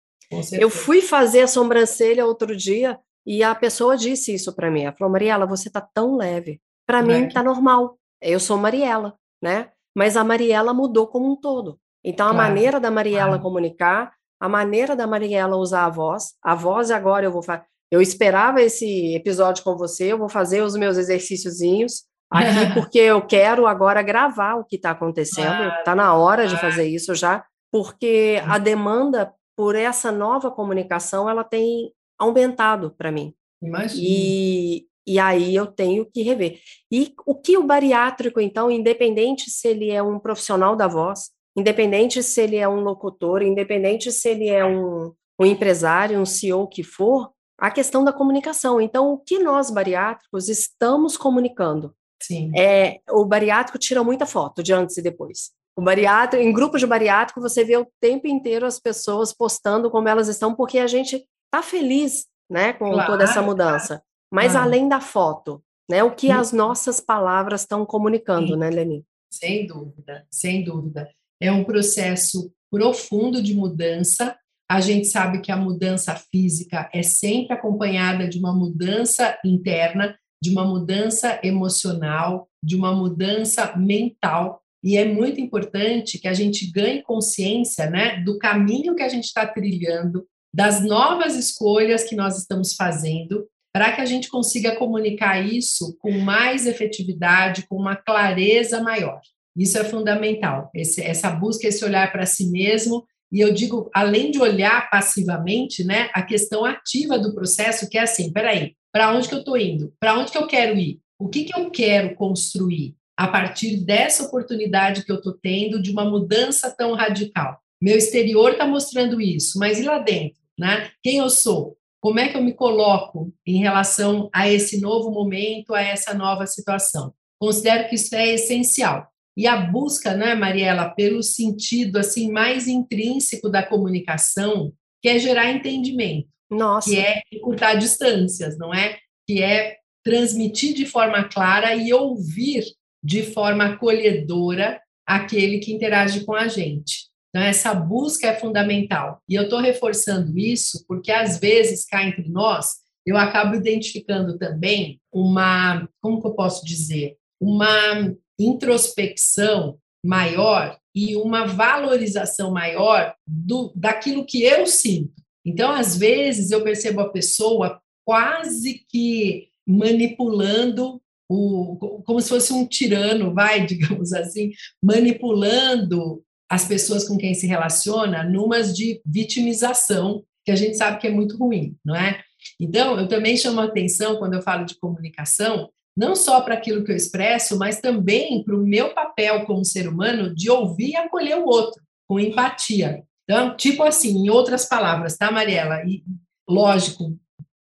Eu fui fazer a sobrancelha outro dia e a pessoa disse isso para mim. Ela falou: Mariela, você está tão leve. Para mim, está normal. Eu sou Mariela, né? Mas a Mariela mudou como um todo. Então, a claro. maneira da Mariela claro. comunicar, a maneira da Mariela usar a voz, a voz agora eu vou fazer. Eu esperava esse episódio com você, eu vou fazer os meus exercíciozinhos aqui, [laughs] porque eu quero agora gravar o que está acontecendo. Está na hora de fazer isso já, porque a demanda por essa nova comunicação ela tem aumentado para mim. Imagina. E, e aí eu tenho que rever. E o que o bariátrico, então, independente se ele é um profissional da voz, independente se ele é um locutor, independente se ele é um, um empresário, um CEO que for, a questão da comunicação. Então, o que nós bariátricos estamos comunicando? Sim. É, o bariátrico tira muita foto de antes e depois. O bariátrico, em grupos de bariátrico, você vê o tempo inteiro as pessoas postando como elas estão, porque a gente está feliz né, com claro, toda essa mudança. Claro. Mas ah. além da foto, né? O que as nossas palavras estão comunicando, Sim. né, Leni? Sem dúvida, sem dúvida. É um processo profundo de mudança. A gente sabe que a mudança física é sempre acompanhada de uma mudança interna, de uma mudança emocional, de uma mudança mental. E é muito importante que a gente ganhe consciência né, do caminho que a gente está trilhando, das novas escolhas que nós estamos fazendo para que a gente consiga comunicar isso com mais efetividade, com uma clareza maior. Isso é fundamental, esse, essa busca, esse olhar para si mesmo. E eu digo, além de olhar passivamente, né, a questão ativa do processo, que é assim: peraí, para onde que eu estou indo? Para onde que eu quero ir? O que, que eu quero construir a partir dessa oportunidade que eu estou tendo de uma mudança tão radical? Meu exterior está mostrando isso, mas e lá dentro? Né? Quem eu sou? Como é que eu me coloco em relação a esse novo momento, a essa nova situação? Considero que isso é essencial. E a busca, né, Mariela, pelo sentido assim mais intrínseco da comunicação, que é gerar entendimento, Nossa. que é encurtar distâncias, não é? Que é transmitir de forma clara e ouvir de forma acolhedora aquele que interage com a gente. Então, essa busca é fundamental. E eu estou reforçando isso porque, às vezes, cá entre nós, eu acabo identificando também uma, como que eu posso dizer, uma introspecção maior e uma valorização maior do, daquilo que eu sinto. Então, às vezes, eu percebo a pessoa quase que manipulando o, como se fosse um tirano, vai, [laughs] digamos assim, manipulando as pessoas com quem se relaciona numas de vitimização, que a gente sabe que é muito ruim, não é? Então, eu também chamo a atenção quando eu falo de comunicação, não só para aquilo que eu expresso, mas também para o meu papel como ser humano de ouvir e acolher o outro, com empatia. Então, tipo assim, em outras palavras, tá, Mariela? E, lógico,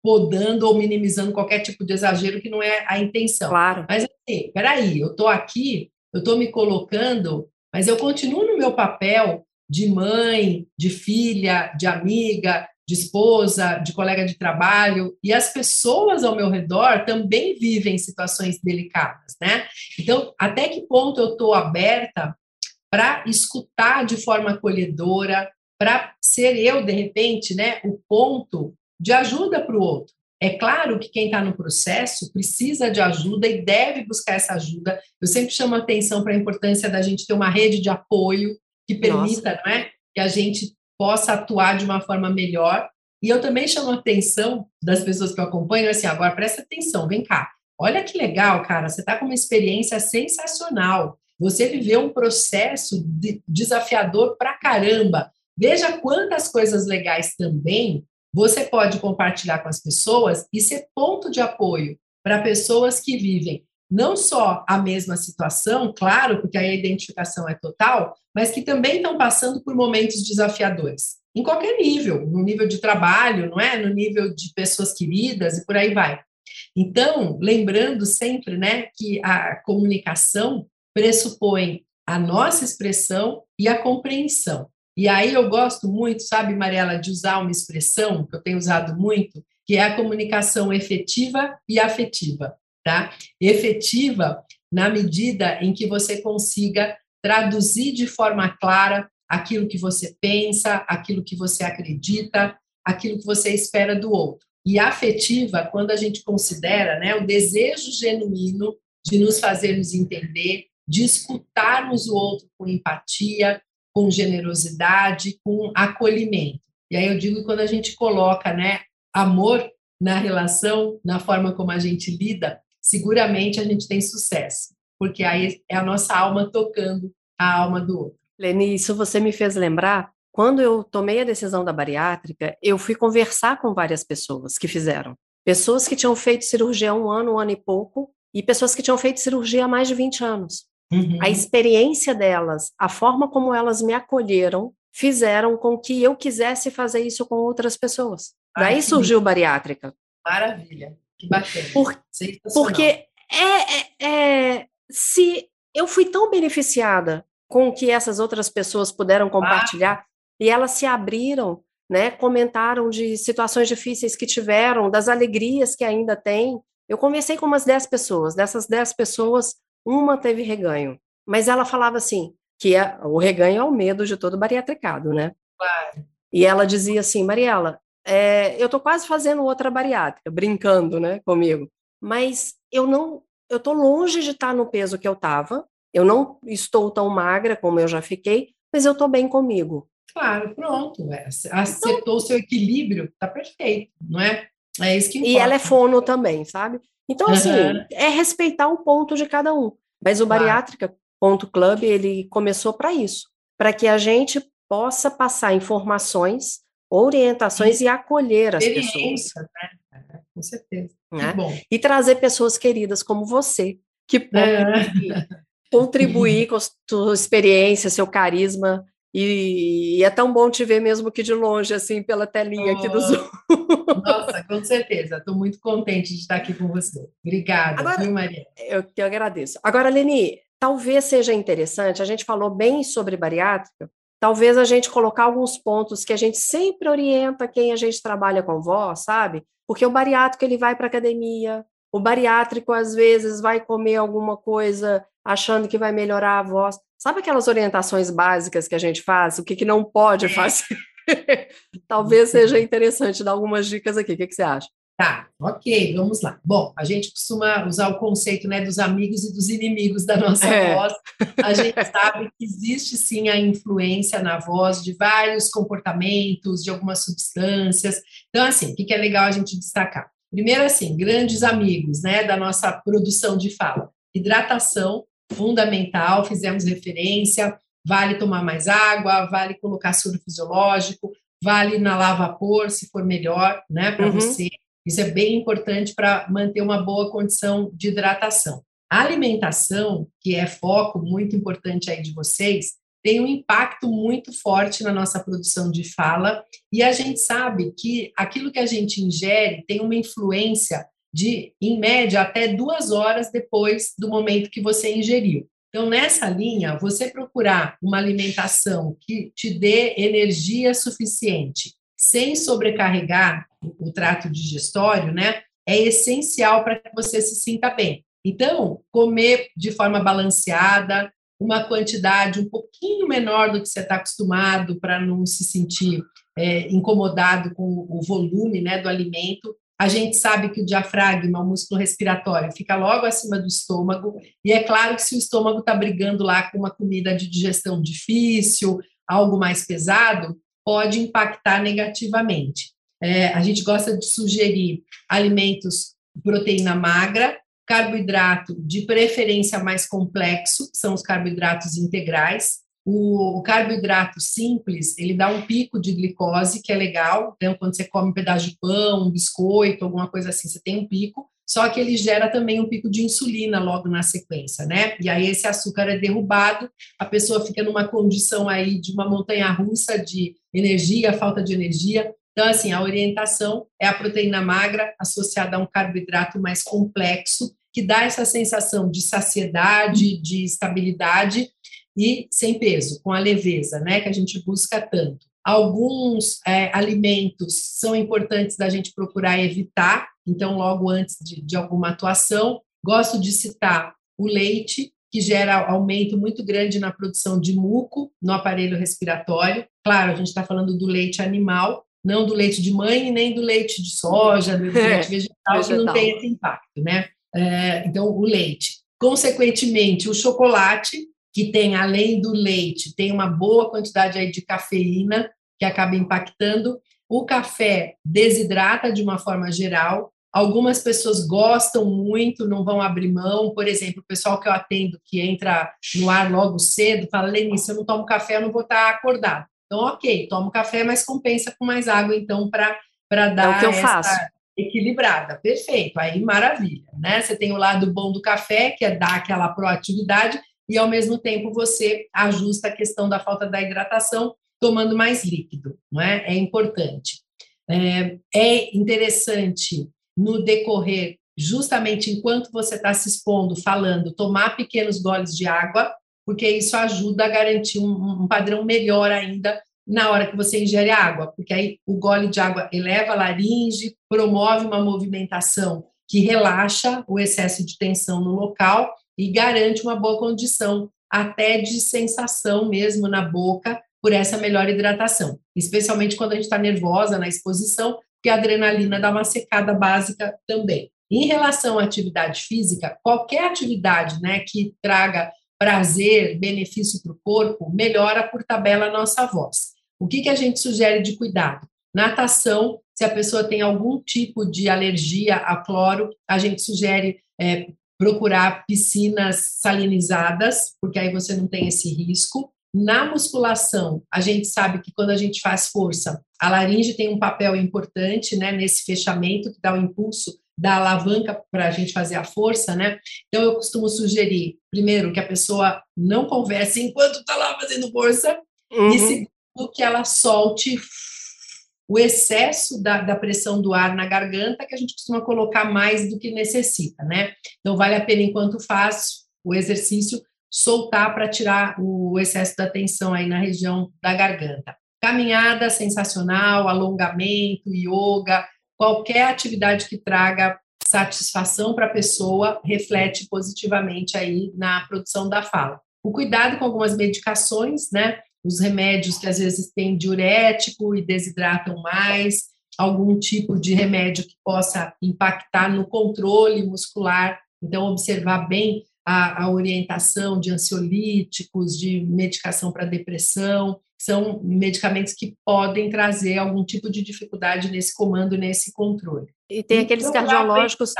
podando ou minimizando qualquer tipo de exagero que não é a intenção. Claro. Mas, assim, peraí, eu estou aqui, eu estou me colocando, mas eu continuo no meu papel de mãe, de filha, de amiga, de esposa, de colega de trabalho, e as pessoas ao meu redor também vivem situações delicadas, né? Então, até que ponto eu estou aberta para escutar de forma acolhedora, para ser eu, de repente, né, o ponto de ajuda para o outro. É claro que quem está no processo precisa de ajuda e deve buscar essa ajuda. Eu sempre chamo atenção para a importância da gente ter uma rede de apoio que permita não é, que a gente possa atuar de uma forma melhor. E eu também chamo a atenção das pessoas que eu acompanho, assim, agora presta atenção, vem cá. Olha que legal, cara, você está com uma experiência sensacional. Você viveu um processo de desafiador pra caramba. Veja quantas coisas legais também você pode compartilhar com as pessoas e ser ponto de apoio para pessoas que vivem não só a mesma situação, claro, porque aí a identificação é total, mas que também estão passando por momentos desafiadores, em qualquer nível, no nível de trabalho, não é? No nível de pessoas queridas e por aí vai. Então, lembrando sempre, né, que a comunicação pressupõe a nossa expressão e a compreensão. E aí eu gosto muito, sabe, Mariela, de usar uma expressão que eu tenho usado muito, que é a comunicação efetiva e afetiva, tá? Efetiva na medida em que você consiga traduzir de forma clara aquilo que você pensa, aquilo que você acredita, aquilo que você espera do outro. E afetiva, quando a gente considera né, o desejo genuíno de nos fazermos entender, de escutarmos o outro com empatia, com generosidade, com acolhimento. E aí eu digo quando a gente coloca, né, amor na relação, na forma como a gente lida, seguramente a gente tem sucesso, porque aí é a nossa alma tocando a alma do outro. Leni, isso você me fez lembrar, quando eu tomei a decisão da bariátrica, eu fui conversar com várias pessoas que fizeram. Pessoas que tinham feito cirurgia há um ano, um ano e pouco, e pessoas que tinham feito cirurgia há mais de 20 anos. Uhum. A experiência delas, a forma como elas me acolheram, fizeram com que eu quisesse fazer isso com outras pessoas. Ai, Daí surgiu bariátrica. Maravilha, que bacana. Por, porque é, é, é, se eu fui tão beneficiada com o que essas outras pessoas puderam compartilhar ah. e elas se abriram, né, comentaram de situações difíceis que tiveram, das alegrias que ainda têm. Eu conversei com umas 10 pessoas, dessas 10 pessoas, uma teve reganho, mas ela falava assim, que é, o reganho é o medo de todo bariatricado, né? Claro. E ela dizia assim, Mariela, é, eu estou quase fazendo outra bariátrica, brincando, né, comigo, mas eu não, eu estou longe de estar no peso que eu estava, eu não estou tão magra como eu já fiquei, mas eu estou bem comigo. Claro, pronto, é, acertou então, o seu equilíbrio, está perfeito, não é? É isso que importa. E ela é fono também, sabe? Então, assim, uhum. é respeitar o ponto de cada um. Mas o Bariátrica Ponto Club, ele começou para isso, para que a gente possa passar informações, orientações e acolher as pessoas. Né? É, com certeza. Né? E trazer pessoas queridas como você, que podem contribuir com a sua experiência, seu carisma e, e, é tão bom te ver mesmo que de longe, assim, pela telinha oh, aqui do Zoom. [laughs] Nossa, com certeza. Estou muito contente de estar aqui com você. Obrigada, Agora, viu, Maria? Eu que agradeço. Agora, Leni, talvez seja interessante, a gente falou bem sobre bariátrica, talvez a gente colocar alguns pontos que a gente sempre orienta quem a gente trabalha com voz, sabe? Porque o bariátrico, ele vai para academia, o bariátrico, às vezes, vai comer alguma coisa achando que vai melhorar a voz. Sabe aquelas orientações básicas que a gente faz? O que, que não pode é. fazer? [laughs] Talvez seja interessante dar algumas dicas aqui. O que, que você acha? Tá, ok, vamos lá. Bom, a gente costuma usar o conceito né, dos amigos e dos inimigos da nossa é. voz. A gente sabe que existe sim a influência na voz de vários comportamentos, de algumas substâncias. Então, assim, o que é legal a gente destacar? Primeiro, assim, grandes amigos né, da nossa produção de fala. Hidratação, fundamental, fizemos referência, vale tomar mais água, vale colocar soro fisiológico, vale inalar vapor, se for melhor, né, para uhum. você isso é bem importante para manter uma boa condição de hidratação. A alimentação, que é foco muito importante aí de vocês, tem um impacto muito forte na nossa produção de fala, e a gente sabe que aquilo que a gente ingere tem uma influência de, em média, até duas horas depois do momento que você ingeriu. Então, nessa linha, você procurar uma alimentação que te dê energia suficiente, sem sobrecarregar o trato digestório, né, é essencial para que você se sinta bem. Então, comer de forma balanceada, uma quantidade um pouquinho menor do que você está acostumado para não se sentir é, incomodado com o volume né, do alimento. A gente sabe que o diafragma, o músculo respiratório, fica logo acima do estômago, e é claro que se o estômago está brigando lá com uma comida de digestão difícil, algo mais pesado, pode impactar negativamente. É, a gente gosta de sugerir alimentos proteína magra, carboidrato de preferência mais complexo, que são os carboidratos integrais. O, carboidrato simples, ele dá um pico de glicose, que é legal. Então, quando você come um pedaço de pão, um biscoito, alguma coisa assim, você tem um pico. Só que ele gera também um pico de insulina logo na sequência, né? E aí esse açúcar é derrubado, a pessoa fica numa condição aí de uma montanha russa de energia, falta de energia. Então, assim, a orientação é a proteína magra associada a um carboidrato mais complexo, que dá essa sensação de saciedade, de estabilidade e sem peso, com a leveza, né, que a gente busca tanto. Alguns é, alimentos são importantes da gente procurar evitar, então, logo antes de, de alguma atuação. Gosto de citar o leite, que gera aumento muito grande na produção de muco no aparelho respiratório. Claro, a gente está falando do leite animal, não do leite de mãe nem do leite de soja, do [laughs] leite vegetal, vegetal, que não tem esse impacto, né? É, então, o leite. Consequentemente, o chocolate, que tem, além do leite, tem uma boa quantidade aí de cafeína, que acaba impactando. O café desidrata de uma forma geral. Algumas pessoas gostam muito, não vão abrir mão. Por exemplo, o pessoal que eu atendo, que entra no ar logo cedo, fala: Lenice, eu não tomo café, eu não vou estar acordado. Então, ok, tomo café, mas compensa com mais água, então, para dar é o que eu faço. equilibrada. Perfeito, aí maravilha, né? Você tem o lado bom do café, que é dar aquela proatividade, e ao mesmo tempo você ajusta a questão da falta da hidratação, tomando mais líquido, não é? É importante. É, é interessante no decorrer, justamente enquanto você está se expondo, falando, tomar pequenos goles de água, porque isso ajuda a garantir um, um padrão melhor ainda na hora que você ingere água, porque aí o gole de água eleva a laringe, promove uma movimentação que relaxa o excesso de tensão no local e garante uma boa condição até de sensação mesmo na boca por essa melhor hidratação, especialmente quando a gente está nervosa na exposição, porque a adrenalina dá uma secada básica também. Em relação à atividade física, qualquer atividade né, que traga prazer, benefício para o corpo, melhora por tabela a nossa voz. O que, que a gente sugere de cuidado? Natação, se a pessoa tem algum tipo de alergia a cloro, a gente sugere é, procurar piscinas salinizadas, porque aí você não tem esse risco. Na musculação, a gente sabe que quando a gente faz força, a laringe tem um papel importante né, nesse fechamento que dá o impulso da alavanca para a gente fazer a força, né? Então eu costumo sugerir, primeiro, que a pessoa não converse enquanto está lá fazendo força, uhum. e segundo, que ela solte o excesso da, da, pressão do ar na garganta, que a gente costuma colocar mais do que necessita, né? Então vale a pena, enquanto faz o exercício, soltar para tirar o excesso da tensão aí na região da garganta. Caminhada sensacional, alongamento, yoga, qualquer atividade que traga satisfação para a pessoa reflete positivamente aí na produção da fala. o cuidado com algumas medicações, né? Os remédios que às vezes têm diurético e desidratam mais, algum tipo de remédio que possa impactar no controle muscular. Então, observar bem a, a orientação de ansiolíticos, de medicação para depressão, são medicamentos que podem trazer algum tipo de dificuldade nesse comando, nesse controle. E tem aqueles cardiológicos.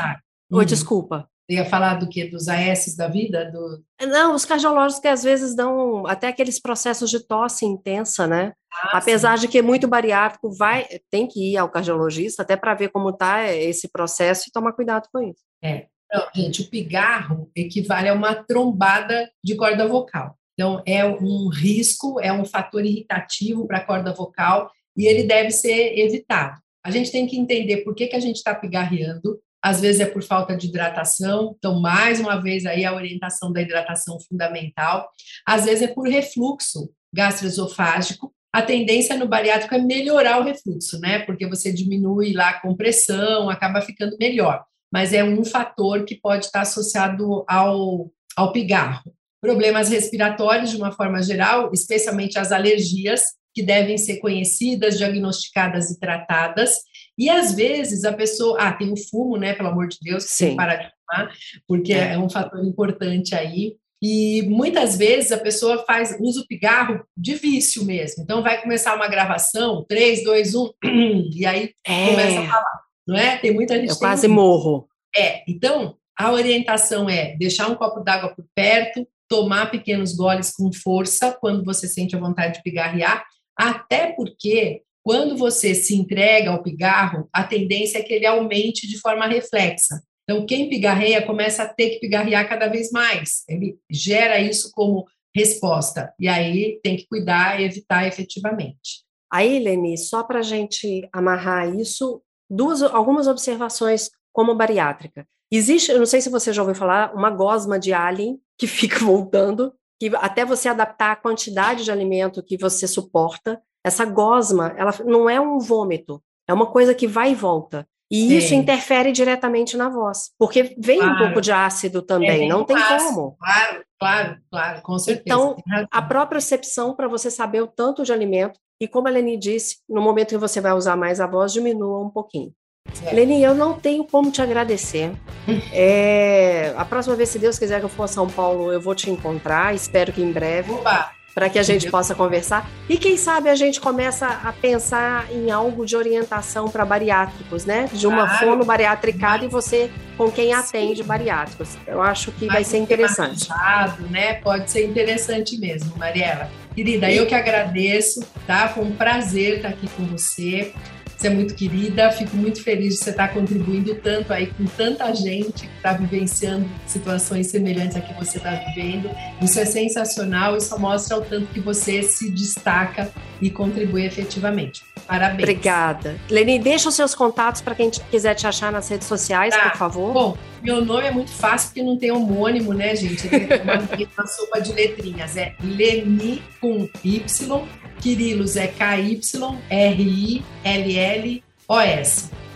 Oi, uhum. desculpa. Ia falar do que? Dos AS da vida? Do... Não, os cardiológicos que às vezes dão até aqueles processos de tosse intensa, né? Ah, Apesar sim. de que muito bariátrico vai, tem que ir ao cardiologista até para ver como está esse processo e tomar cuidado com isso. É. Não, gente, o pigarro equivale a uma trombada de corda vocal. Então, é um risco, é um fator irritativo para a corda vocal e ele deve ser evitado. A gente tem que entender por que, que a gente está pigarreando. Às vezes é por falta de hidratação, então, mais uma vez, aí a orientação da hidratação fundamental. Às vezes é por refluxo gastroesofágico. A tendência no bariátrico é melhorar o refluxo, né? Porque você diminui lá a compressão, acaba ficando melhor. Mas é um fator que pode estar associado ao, ao pigarro problemas respiratórios de uma forma geral, especialmente as alergias, que devem ser conhecidas, diagnosticadas e tratadas. E às vezes a pessoa, ah, tem o fumo, né? Pelo amor de Deus, que Sim. tem que parar de fumar, porque é. é um fator importante aí. E muitas vezes a pessoa faz usa o pigarro de vício mesmo. Então vai começar uma gravação, 3, 2, 1, e aí é. começa a falar, não é? Tem muita gente. Eu quase morro. É, então a orientação é deixar um copo d'água por perto, tomar pequenos goles com força quando você sente a vontade de pigarrear, até porque quando você se entrega ao pigarro, a tendência é que ele aumente de forma reflexa. Então, quem pigarreia começa a ter que pigarrear cada vez mais. Ele gera isso como resposta. E aí tem que cuidar e evitar efetivamente. Aí, Leni, só para a gente amarrar isso, duas, algumas observações como bariátrica. Existe, eu não sei se você já ouviu falar, uma gosma de alien que [laughs] fica voltando, que até você adaptar a quantidade de alimento que você suporta, essa gosma, ela não é um vômito, é uma coisa que vai e volta. E Sim. isso interfere diretamente na voz, porque vem claro. um pouco de ácido também, é, não tem ácido. como. Claro, claro, claro, com certeza. Então, a própria percepção para você saber o tanto de alimento, e como a Leni disse, no momento que você vai usar mais a voz, diminua um pouquinho. É. Leni, eu não tenho como te agradecer. [laughs] É, a próxima vez, se Deus quiser que eu for a São Paulo, eu vou te encontrar, espero que em breve. Para que a gente possa conversar. E quem sabe a gente começa a pensar em algo de orientação para bariátricos, né? De uma claro. fono bariatricada e você com quem atende Sim. bariátricos. Eu acho que vai ser interessante. né? Pode ser interessante mesmo, Mariela. Querida, eu que agradeço, tá? Foi um prazer estar aqui com você. Você é muito querida, fico muito feliz de você estar contribuindo tanto aí com tanta gente que está vivenciando situações semelhantes a que você está vivendo. Isso é sensacional e só mostra o tanto que você se destaca e contribui efetivamente. Parabéns. Obrigada. Leni, deixa os seus contatos para quem quiser te achar nas redes sociais, tá. por favor. Bom, meu nome é muito fácil porque não tem homônimo, né, gente? É uma, uma sopa de letrinhas. É Leni com Y Quirilos é K-Y-R-I-L-L-O-S.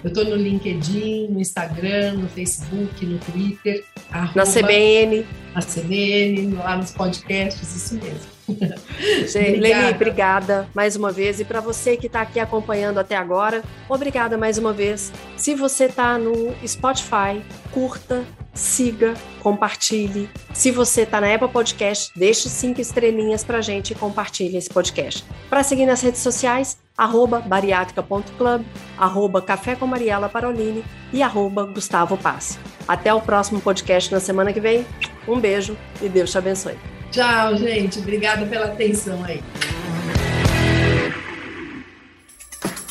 Eu estou no LinkedIn, no Instagram, no Facebook, no Twitter. Arroba, na CBN. Na CBN, lá nos podcasts, isso mesmo. [laughs] Gente, Leni, obrigada mais uma vez. E para você que está aqui acompanhando até agora, obrigada mais uma vez. Se você está no Spotify, curta, siga, compartilhe. Se você está na Apple Podcast, deixe cinco estrelinhas para gente e compartilhe esse podcast. Para seguir nas redes sociais, arroba bariátrica.club, arroba Café com Mariela Parolini e arroba Gustavo Passe. Até o próximo podcast na semana que vem. Um beijo e Deus te abençoe. Tchau, gente. Obrigada pela atenção aí.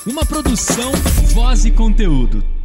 Uma produção, voz e conteúdo.